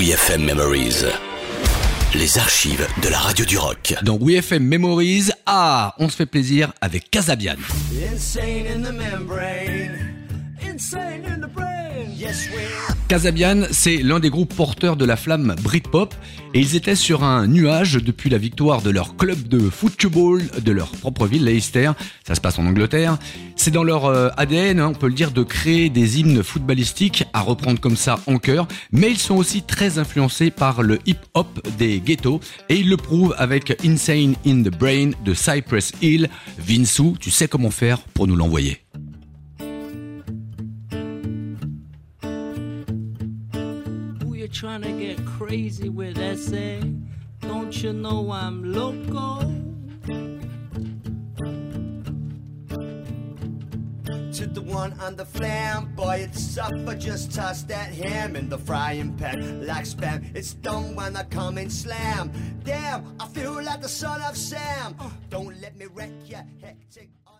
WeFM Memories. Les archives de la radio du rock. Dans WeFM Memories, ah, on se fait plaisir avec Casabian. Insane in the membrane. Insane in the brain. Yes, we. Casabian, c'est l'un des groupes porteurs de la flamme Britpop et ils étaient sur un nuage depuis la victoire de leur club de football de leur propre ville, Leicester. Ça se passe en Angleterre. C'est dans leur euh, ADN, hein, on peut le dire, de créer des hymnes footballistiques à reprendre comme ça en chœur, mais ils sont aussi très influencés par le hip-hop des ghettos et ils le prouvent avec Insane in the Brain de Cypress Hill. Vinsou, tu sais comment faire pour nous l'envoyer. Trying to get crazy with, essay? Don't you know I'm loco? To the one on the flam, boy, it's suffer. Just toss that ham in the frying pan like spam. It's done when I come and slam. Damn, I feel like the son of Sam. Uh. Don't let me wreck your hectic.